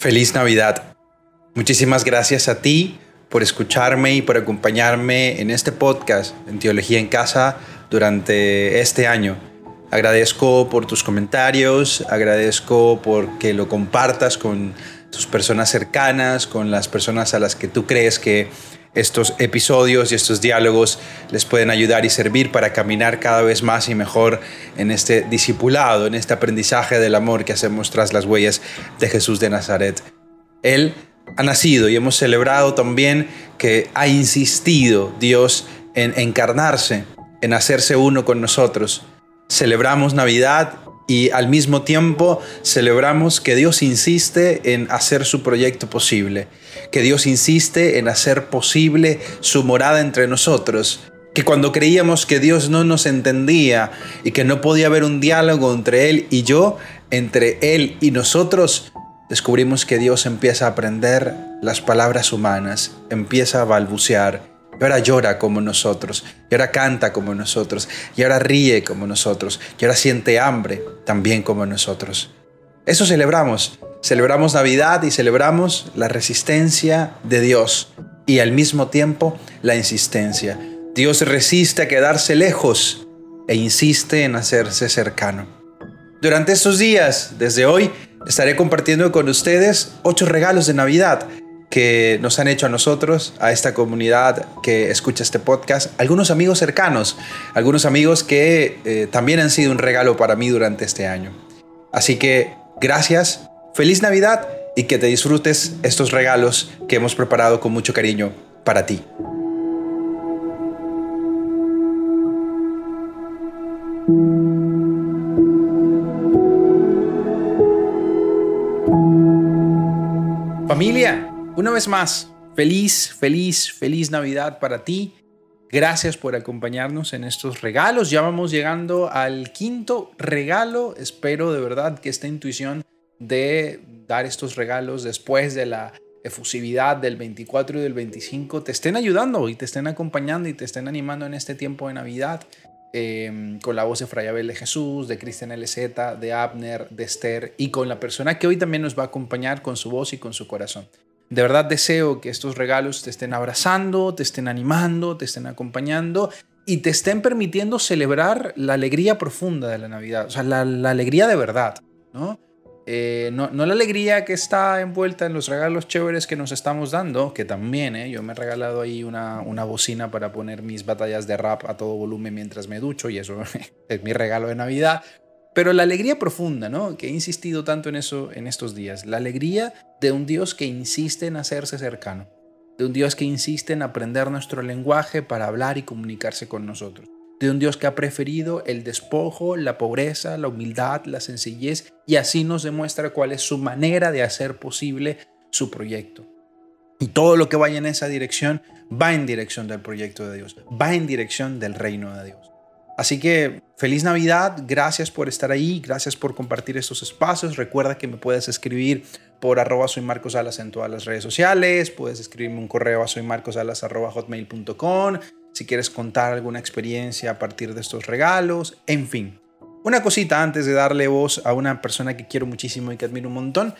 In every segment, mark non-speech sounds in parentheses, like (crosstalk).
Feliz Navidad. Muchísimas gracias a ti por escucharme y por acompañarme en este podcast en Teología en Casa durante este año. Agradezco por tus comentarios, agradezco por que lo compartas con tus personas cercanas, con las personas a las que tú crees que estos episodios y estos diálogos les pueden ayudar y servir para caminar cada vez más y mejor en este discipulado, en este aprendizaje del amor que hacemos tras las huellas de Jesús de Nazaret. Él ha nacido y hemos celebrado también que ha insistido Dios en encarnarse, en hacerse uno con nosotros. Celebramos Navidad y al mismo tiempo celebramos que Dios insiste en hacer su proyecto posible, que Dios insiste en hacer posible su morada entre nosotros, que cuando creíamos que Dios no nos entendía y que no podía haber un diálogo entre Él y yo, entre Él y nosotros, descubrimos que Dios empieza a aprender las palabras humanas, empieza a balbucear y ahora llora como nosotros, y ahora canta como nosotros, y ahora ríe como nosotros, y ahora siente hambre también como nosotros. Eso celebramos. Celebramos Navidad y celebramos la resistencia de Dios y al mismo tiempo la insistencia. Dios resiste a quedarse lejos e insiste en hacerse cercano. Durante estos días, desde hoy, estaré compartiendo con ustedes ocho regalos de Navidad que nos han hecho a nosotros, a esta comunidad que escucha este podcast, algunos amigos cercanos, algunos amigos que eh, también han sido un regalo para mí durante este año. Así que gracias, feliz Navidad y que te disfrutes estos regalos que hemos preparado con mucho cariño para ti. Familia, una vez más, feliz, feliz, feliz Navidad para ti. Gracias por acompañarnos en estos regalos. Ya vamos llegando al quinto regalo. Espero de verdad que esta intuición de dar estos regalos después de la efusividad del 24 y del 25 te estén ayudando y te estén acompañando y te estén animando en este tiempo de Navidad. Em, con la voz de Frayabel de Jesús, de Cristian LZ, de Abner, de Esther y con la persona que hoy también nos va a acompañar con su voz y con su corazón. De verdad deseo que estos regalos te estén abrazando, te estén animando, te estén acompañando y te estén permitiendo celebrar la alegría profunda de la Navidad, o sea, la, alegría de verdad, eh, ¿no? ¿no? la alegría que está envuelta en los regalos chéveres que nos estamos dando, que también, ¿eh? yo me he regalado ahí una, una bocina para poner mis batallas de rap a todo volumen mientras me ducho y eso (laughs) es mi regalo de Navidad, pero la alegría profunda, ¿no? Que he insistido tanto en eso en estos días. La alegría de un Dios que insiste en hacerse cercano. De un Dios que insiste en aprender nuestro lenguaje para hablar y comunicarse con nosotros. De un Dios que ha preferido el despojo, la pobreza, la humildad, la sencillez y así nos demuestra cuál es su manera de hacer posible su proyecto. Y todo lo que vaya en esa dirección va en dirección del proyecto de Dios, va en dirección del reino de Dios. Así que feliz Navidad, gracias por estar ahí, gracias por compartir estos espacios. Recuerda que me puedes escribir por arroba soy Marcos Alas en todas las redes sociales, puedes escribirme un correo a soy hotmail.com si quieres contar alguna experiencia a partir de estos regalos, en fin. Una cosita antes de darle voz a una persona que quiero muchísimo y que admiro un montón.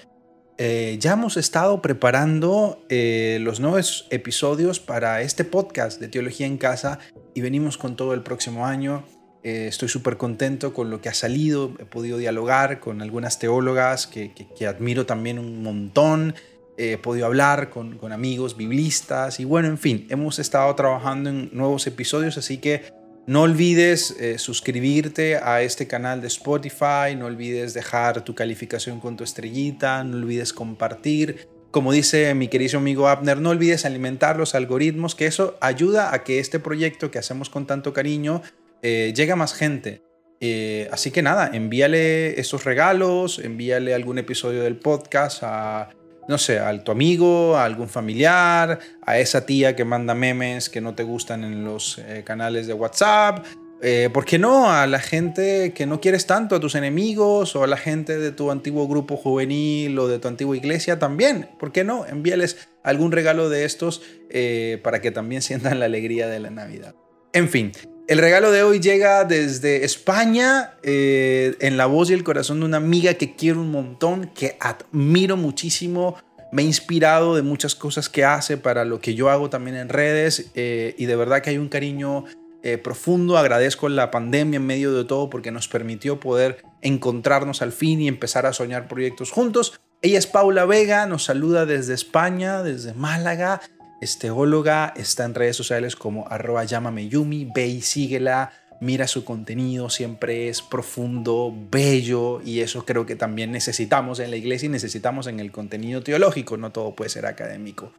Eh, ya hemos estado preparando eh, los nuevos episodios para este podcast de Teología en Casa y venimos con todo el próximo año. Eh, estoy súper contento con lo que ha salido, he podido dialogar con algunas teólogas que, admiro también un montón, he podido hablar con, con, amigos biblistas y bueno, en fin, hemos estado trabajando en nuevos episodios, así que no olvides eh, suscribirte a este canal de Spotify, no olvides dejar tu calificación con tu estrellita, no olvides compartir. Como dice mi querido amigo Abner, no olvides alimentar los algoritmos, que eso ayuda a que este proyecto que hacemos con tanto cariño eh, llegue a más gente. Eh, así que nada, envíale estos regalos, envíale algún episodio del podcast a, no sé, a tu amigo, a algún familiar, a esa tía que manda memes que no te gustan en los eh, canales de WhatsApp, eh, ¿Por qué no? A la gente que no quieres tanto, a tus enemigos o a la gente de tu antiguo grupo juvenil o de tu antigua iglesia también. ¿Por qué no? Envíales algún regalo de estos eh, para que también (laughs) sientan la alegría de la Navidad. En fin, El regalo de hoy llega desde España, eh, en la voz y el corazón de una amiga que quiero un montón, que admiro muchísimo. Me ha inspirado de muchas cosas que hace para lo que yo hago también en redes eh, y de verdad que hay un cariño eh, profundo. Agradezco la pandemia en medio de todo porque nos permitió poder encontrarnos al fin y empezar a soñar proyectos juntos. Ella es Paula Vega, nos saluda desde España, desde Málaga es teóloga, está en redes sociales como arroba ve y síguela, mira su contenido, siempre es profundo, bello y eso creo que también necesitamos en la iglesia y necesitamos en el contenido teológico, no todo puede ser académico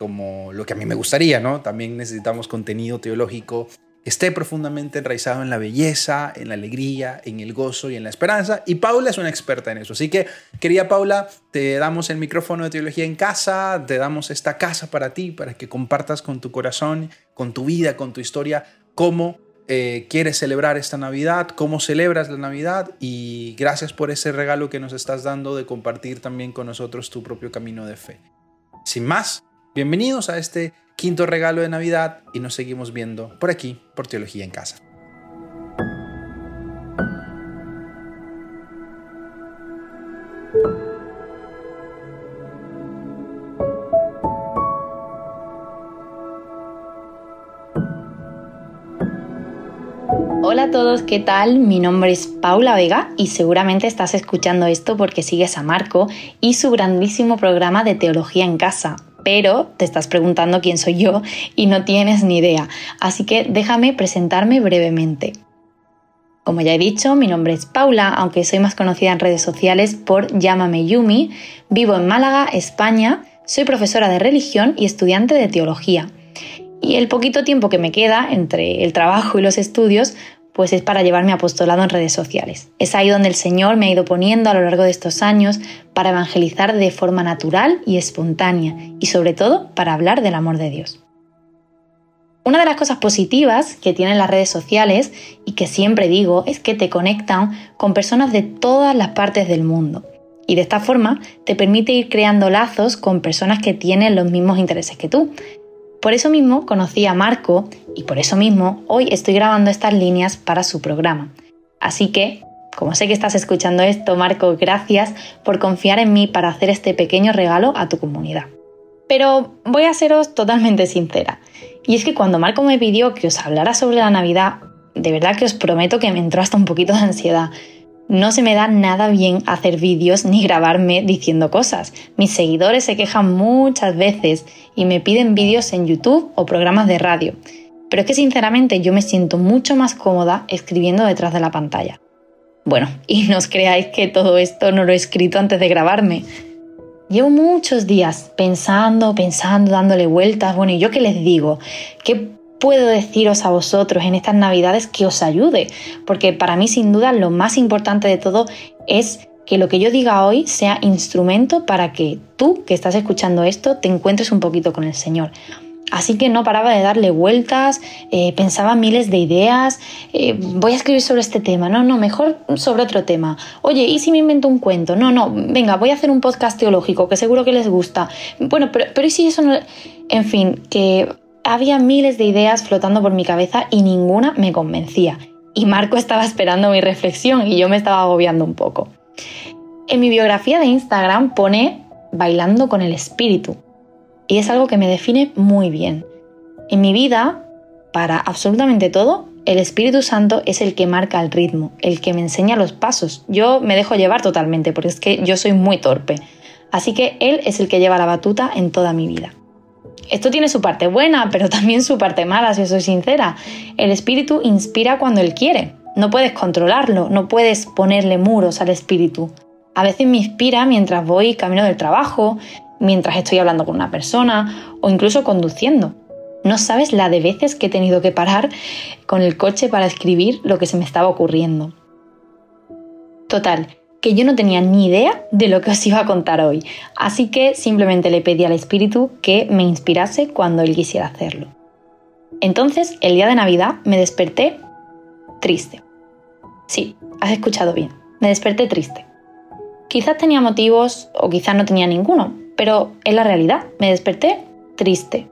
como lo que a mí me gustaría, ¿no? También necesitamos contenido teológico esté profundamente enraizado en la belleza, en la alegría, en el gozo y en la esperanza. Y Paula es una experta en eso. Así que, querida Paula, te damos el micrófono de teología en casa, te damos esta casa para ti, para que compartas con tu corazón, con tu vida, con tu historia, cómo eh, quieres celebrar esta Navidad, cómo celebras la Navidad y gracias por ese regalo que nos estás dando de compartir también con nosotros tu propio camino de fe. Sin más, bienvenidos a este quinto regalo de Navidad y nos seguimos viendo por aquí, por Teología en Casa. Hola a todos, ¿qué tal? Mi nombre es Paula Vega y seguramente estás escuchando esto porque sigues a Marco y su grandísimo programa de Teología en Casa, pero te estás preguntando quién soy yo y no tienes ni idea, así que déjame presentarme brevemente. Como ya he dicho, mi nombre es Paula, aunque soy más conocida en redes sociales por Llámame Yumi, vivo en Málaga, España, soy profesora de religión y estudiante de teología. Y el poquito tiempo que me queda entre el trabajo y los estudios, pues es para llevar mi apostolado en redes sociales. Es ahí donde el Señor me ha ido poniendo a lo largo de estos años para evangelizar de forma natural y espontánea y sobre todo para hablar del amor de Dios. Una de las cosas positivas que tienen las redes sociales y que siempre digo es que te conectan con personas de todas las partes del mundo. Y de esta forma te permite ir creando lazos con personas que tienen los mismos intereses que tú, por eso mismo conocí a Marco y por eso mismo hoy estoy grabando estas líneas para su programa. Así que, como sé que estás escuchando esto, Marco, gracias por confiar en mí para hacer este pequeño regalo a tu comunidad. Pero voy a seros totalmente sincera. Y es que cuando Marco me pidió que os hablara sobre la Navidad, de verdad que os prometo que me entró hasta un poquito de ansiedad no se me da nada bien hacer vídeos ni grabarme diciendo cosas. Mis seguidores se quejan muchas veces y me piden vídeos en YouTube o programas de radio. Pero es que sinceramente yo me siento mucho más cómoda escribiendo detrás de la pantalla. Bueno, y no os creáis que todo esto no lo he escrito antes de grabarme. Llevo muchos días pensando, pensando, dándole vueltas. Bueno, ¿y yo qué les digo? ¿Qué puedo deciros a vosotros en estas navidades que os ayude, porque para mí sin duda lo más importante de todo es que lo que yo diga hoy sea instrumento para que tú que estás escuchando esto te encuentres un poquito con el Señor. Así que no paraba de darle vueltas, eh, pensaba miles de ideas, eh, voy a escribir sobre este tema, no, no, mejor sobre otro tema. Oye, ¿y si me invento un cuento? No, no, venga, voy a hacer un podcast teológico que seguro que les gusta. Bueno, pero, pero ¿y si eso no... En fin, que había miles de ideas flotando por mi cabeza y ninguna me convencía. Y Marco estaba esperando mi reflexión y yo me estaba agobiando un poco. En mi biografía de Instagram pone bailando con el espíritu. Y es algo que me define muy bien. En mi vida, para absolutamente todo, el Espíritu Santo es el que marca el ritmo, el que me enseña los pasos. Yo me dejo llevar totalmente porque es que yo soy muy torpe. Así que Él es el que lleva la batuta en toda mi vida. Esto tiene su parte buena, pero también su parte mala, si soy sincera. El espíritu inspira cuando él quiere. No puedes controlarlo, no puedes ponerle muros al espíritu. A veces me inspira mientras voy camino del trabajo, mientras estoy hablando con una persona o incluso conduciendo. No sabes la de veces que he tenido que parar con el coche para escribir lo que se me estaba ocurriendo. Total, que yo no tenía ni idea de lo que os iba a contar hoy, así que simplemente le pedí al espíritu que me inspirase cuando él quisiera hacerlo. Entonces, el día de Navidad me desperté triste. Sí, has escuchado bien, me desperté triste. Quizás tenía motivos o quizás no tenía ninguno, pero es la realidad, me desperté triste.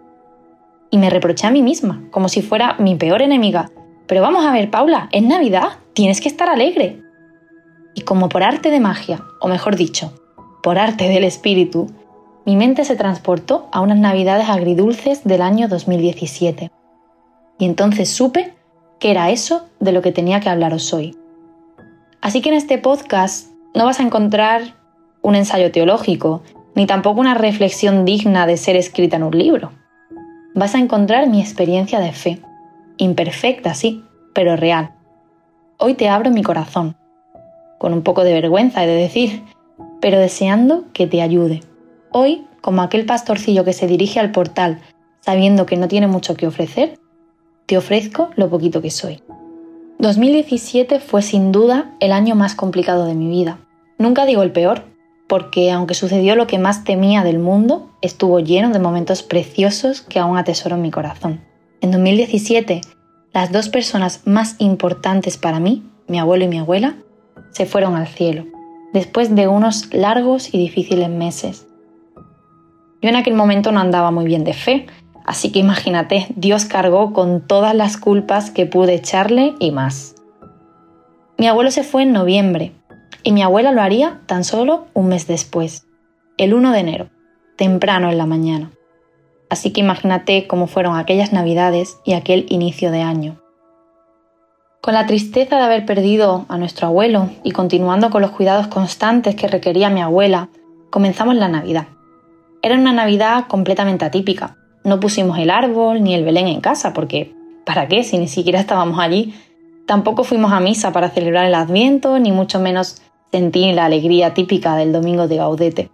Y me reproché a mí misma, como si fuera mi peor enemiga. pero vamos a ver, Paula, es Navidad, tienes que estar alegre. Y como por arte de magia, o mejor dicho, por arte del espíritu, mi mente se transportó a unas navidades agridulces del año 2017. Y entonces supe que era eso de lo que tenía que hablaros hoy. Así que en este podcast no vas a encontrar un ensayo teológico, ni tampoco una reflexión digna de ser escrita en un libro. Vas a encontrar mi experiencia de fe, imperfecta sí, pero real. Hoy te abro mi corazón, con un poco de vergüenza he de decir, pero deseando que te ayude. Hoy, como aquel pastorcillo que se dirige al portal sabiendo que no tiene mucho que ofrecer, te ofrezco lo poquito que soy. 2017 fue sin duda el año más complicado de mi vida. Nunca digo el peor, porque aunque sucedió lo que más temía del mundo, estuvo lleno de momentos preciosos que aún atesoro en mi corazón. En 2017, las dos personas más importantes para mí, mi abuelo y mi abuela, se fueron al cielo, después de unos largos y difíciles meses. Yo en aquel momento no andaba muy bien de fe, así que imagínate, Dios cargó con todas las culpas que pude echarle y más. Mi abuelo se fue en noviembre y mi abuela lo haría tan solo un mes después, el 1 de enero, temprano en la mañana. Así que imagínate cómo fueron aquellas navidades y aquel inicio de año. Con la tristeza de haber perdido a nuestro abuelo y continuando con los cuidados constantes que requería mi abuela, comenzamos la Navidad. Era una Navidad completamente atípica. No pusimos el árbol ni el Belén en casa, porque ¿para qué si ni siquiera estábamos allí? Tampoco fuimos a misa para celebrar el Adviento, ni mucho menos sentí la alegría típica del domingo de Gaudete.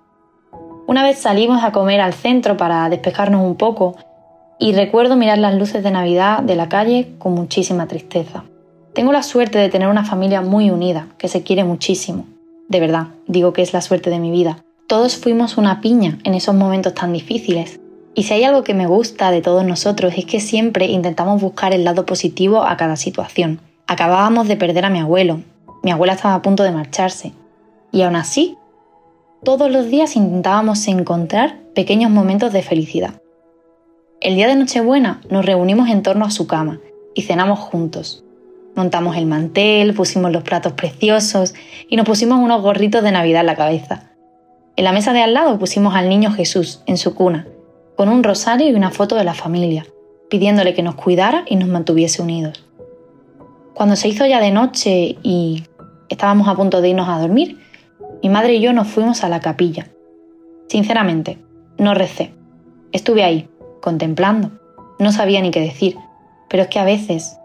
Una vez salimos a comer al centro para despejarnos un poco y recuerdo mirar las luces de Navidad de la calle con muchísima tristeza. Tengo la suerte de tener una familia muy unida, que se quiere muchísimo. De verdad, digo que es la suerte de mi vida. Todos fuimos una piña en esos momentos tan difíciles. Y si hay algo que me gusta de todos nosotros es que siempre intentamos buscar el lado positivo a cada situación. Acabábamos de perder a mi abuelo, mi abuela estaba a punto de marcharse. Y aún así, todos los días intentábamos encontrar pequeños momentos de felicidad. El día de Nochebuena nos reunimos en torno a su cama y cenamos juntos. Montamos el mantel, pusimos los platos preciosos y nos pusimos unos gorritos de Navidad en la cabeza. En la mesa de al lado pusimos al niño Jesús en su cuna, con un rosario y una foto de la familia, pidiéndole que nos cuidara y nos mantuviese unidos. Cuando se hizo ya de noche y estábamos a punto de irnos a dormir, mi madre y yo nos fuimos a la capilla. Sinceramente, no recé. Estuve ahí, contemplando. No sabía ni qué decir, pero es que a veces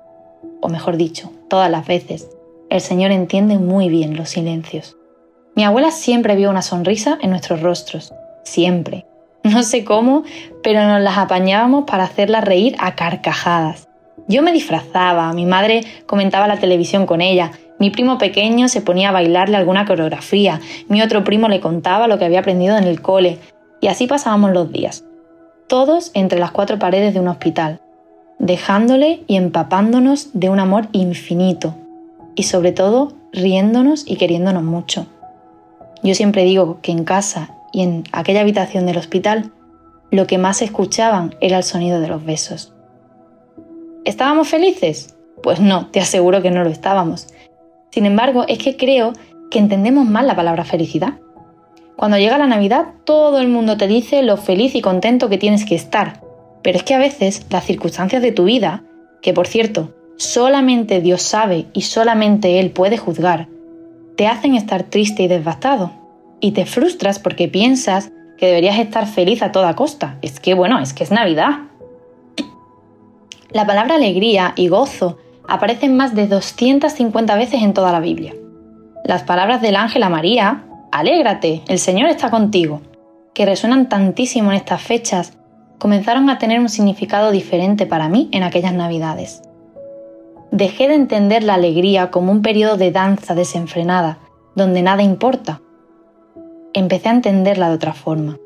o mejor dicho, todas las veces, el Señor entiende muy bien los silencios. Mi abuela siempre vio una sonrisa en nuestros rostros, siempre. No sé cómo, pero nos las apañábamos para hacerla reír a carcajadas. Yo me disfrazaba, mi madre comentaba la televisión con ella, mi primo pequeño se ponía a bailarle alguna coreografía, mi otro primo le contaba lo que había aprendido en el cole, y así pasábamos los días. Todos entre las cuatro paredes de un hospital, dejándole y empapándonos de un amor infinito y sobre todo riéndonos y queriéndonos mucho. Yo siempre digo que en casa y en aquella habitación del hospital lo que más escuchaban era el sonido de los besos. ¿Estábamos felices? Pues no, te aseguro que no lo estábamos. Sin embargo, es que creo que entendemos mal la palabra felicidad. Cuando llega la Navidad, todo el mundo te dice lo feliz y contento que tienes que estar, pero es que a veces las circunstancias de tu vida, que por cierto, solamente Dios sabe y solamente Él puede juzgar, te hacen estar triste y devastado. Y te frustras porque piensas que deberías estar feliz a toda costa. Es que, bueno, es que es Navidad. La palabra alegría y gozo aparecen más de 250 veces en toda la Biblia. Las palabras del ángel a María, alégrate, el Señor está contigo, que resuenan tantísimo en estas fechas, comenzaron a tener un significado diferente para mí en aquellas navidades. Dejé de entender la alegría como un periodo de danza desenfrenada, donde nada importa. Empecé a entenderla de otra forma.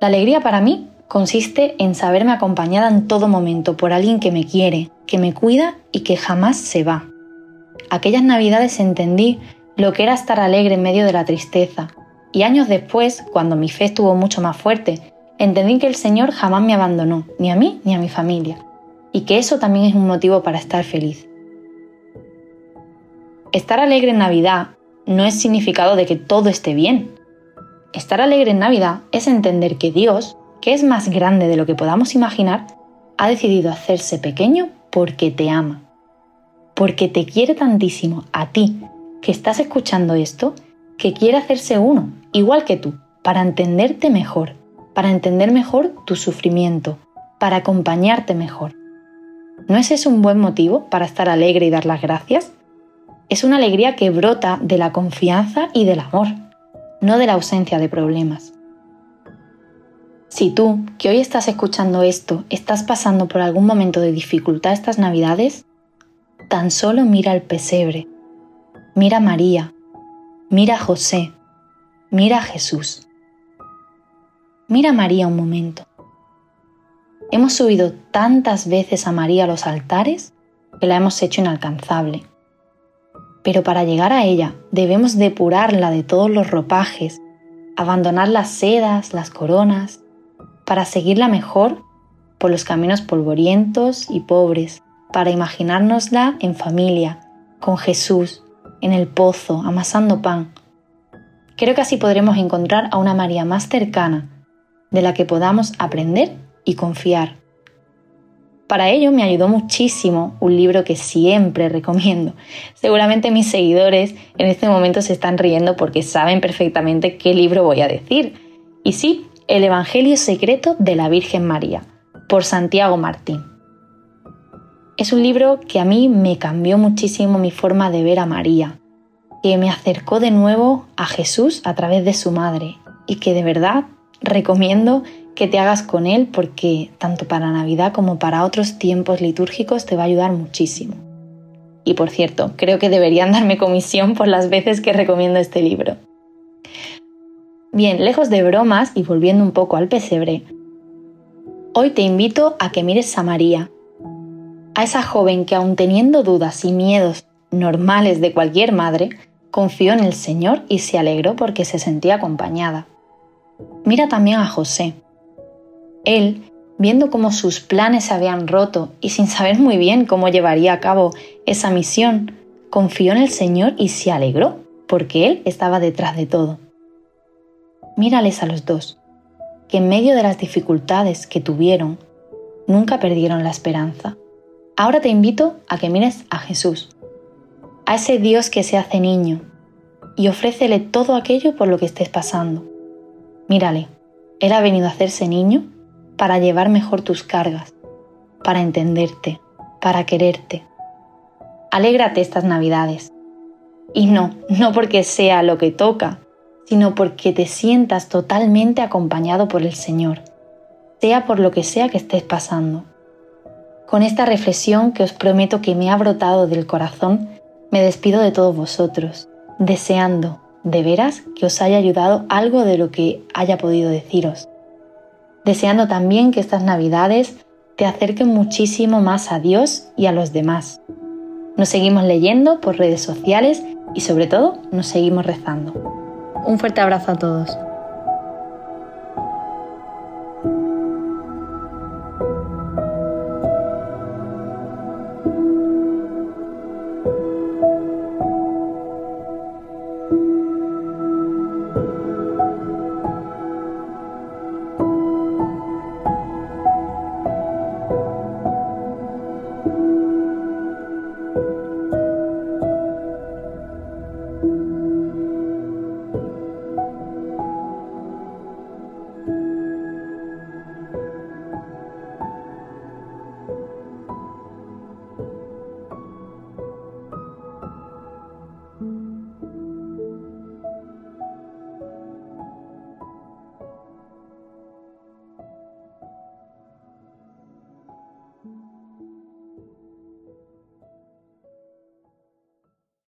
La alegría para mí consiste en saberme acompañada en todo momento por alguien que me quiere, que me cuida y que jamás se va. Aquellas navidades entendí lo que era estar alegre en medio de la tristeza, y años después, cuando mi fe estuvo mucho más fuerte entendí que el Señor jamás me abandonó, ni a mí ni a mi familia. y que eso también es un motivo para estar feliz. Estar alegre en Navidad no es significado de que todo esté bien. Estar alegre en Navidad es entender que Dios, que es más grande de lo que podamos imaginar, ha decidido hacerse pequeño porque te ama. Porque te quiere tantísimo a ti, que estás escuchando esto, que quiere hacerse uno, igual que tú, para entenderte mejor, para entender mejor tu sufrimiento, para acompañarte mejor. ¿No es eso un buen motivo para estar alegre y dar las gracias? Es una alegría que brota de la confianza y del amor, no de la ausencia de problemas. Si tú, que hoy estás escuchando esto, estás pasando por algún momento de dificultad estas navidades, tan solo mira el pesebre, mira María, mira José, mira Jesús. Mira a María un momento. Hemos subido tantas veces a María a los altares que la hemos hecho inalcanzable. Pero para llegar a ella debemos depurarla de todos los ropajes, abandonar las sedas, las coronas, para seguirla mejor por los caminos polvorientos y pobres, para imaginárnosla en familia, con Jesús, en el pozo, amasando pan. Creo que así podremos encontrar a una María más cercana, de la que podamos aprender y confiar. Para ello me ayudó muchísimo un libro que siempre recomiendo. Seguramente mis seguidores en este momento se están riendo porque saben perfectamente qué libro voy a decir. Y sí, El Evangelio Secreto de la Virgen María, por Santiago Martín. Es un libro que a mí me cambió muchísimo mi forma de ver a María, que me acercó de nuevo a Jesús a través de su madre y que de verdad recomiendo que te hagas con él porque tanto para Navidad como para otros tiempos litúrgicos te va a ayudar muchísimo. Y por cierto, creo que deberían (laughs) darme comisión por las veces que recomiendo este libro. Bien, lejos de bromas y volviendo un poco al pesebre, hoy te invito a que mires a María, a esa joven que aun teniendo dudas y miedos normales de cualquier madre, confió en el Señor y se alegró porque se sentía acompañada. Mira también a José, él, viendo cómo sus planes se habían roto y sin saber muy bien cómo llevaría a cabo esa misión, confió en el Señor y se alegró, porque Él estaba detrás de todo. Mírales a los dos, que en medio de las dificultades que tuvieron, nunca perdieron la esperanza. Ahora te invito a que mires a Jesús, a ese Dios que se hace niño, y ofrécele todo aquello por lo que estés pasando. Mírale, Él ha venido a hacerse niño para llevar mejor tus cargas, para entenderte, para quererte. Alégrate estas navidades. Y no, no porque sea lo que toca, sino porque te sientas totalmente acompañado por el Señor, sea por lo que sea que estés pasando. Con esta reflexión que os prometo que me ha brotado del corazón, me despido de todos vosotros, deseando, de veras, que os haya ayudado algo de lo que haya podido deciros deseando también que estas navidades te acerquen muchísimo más a Dios y a los demás. Nos seguimos leyendo por redes sociales y sobre todo nos seguimos rezando. Un fuerte abrazo a todos.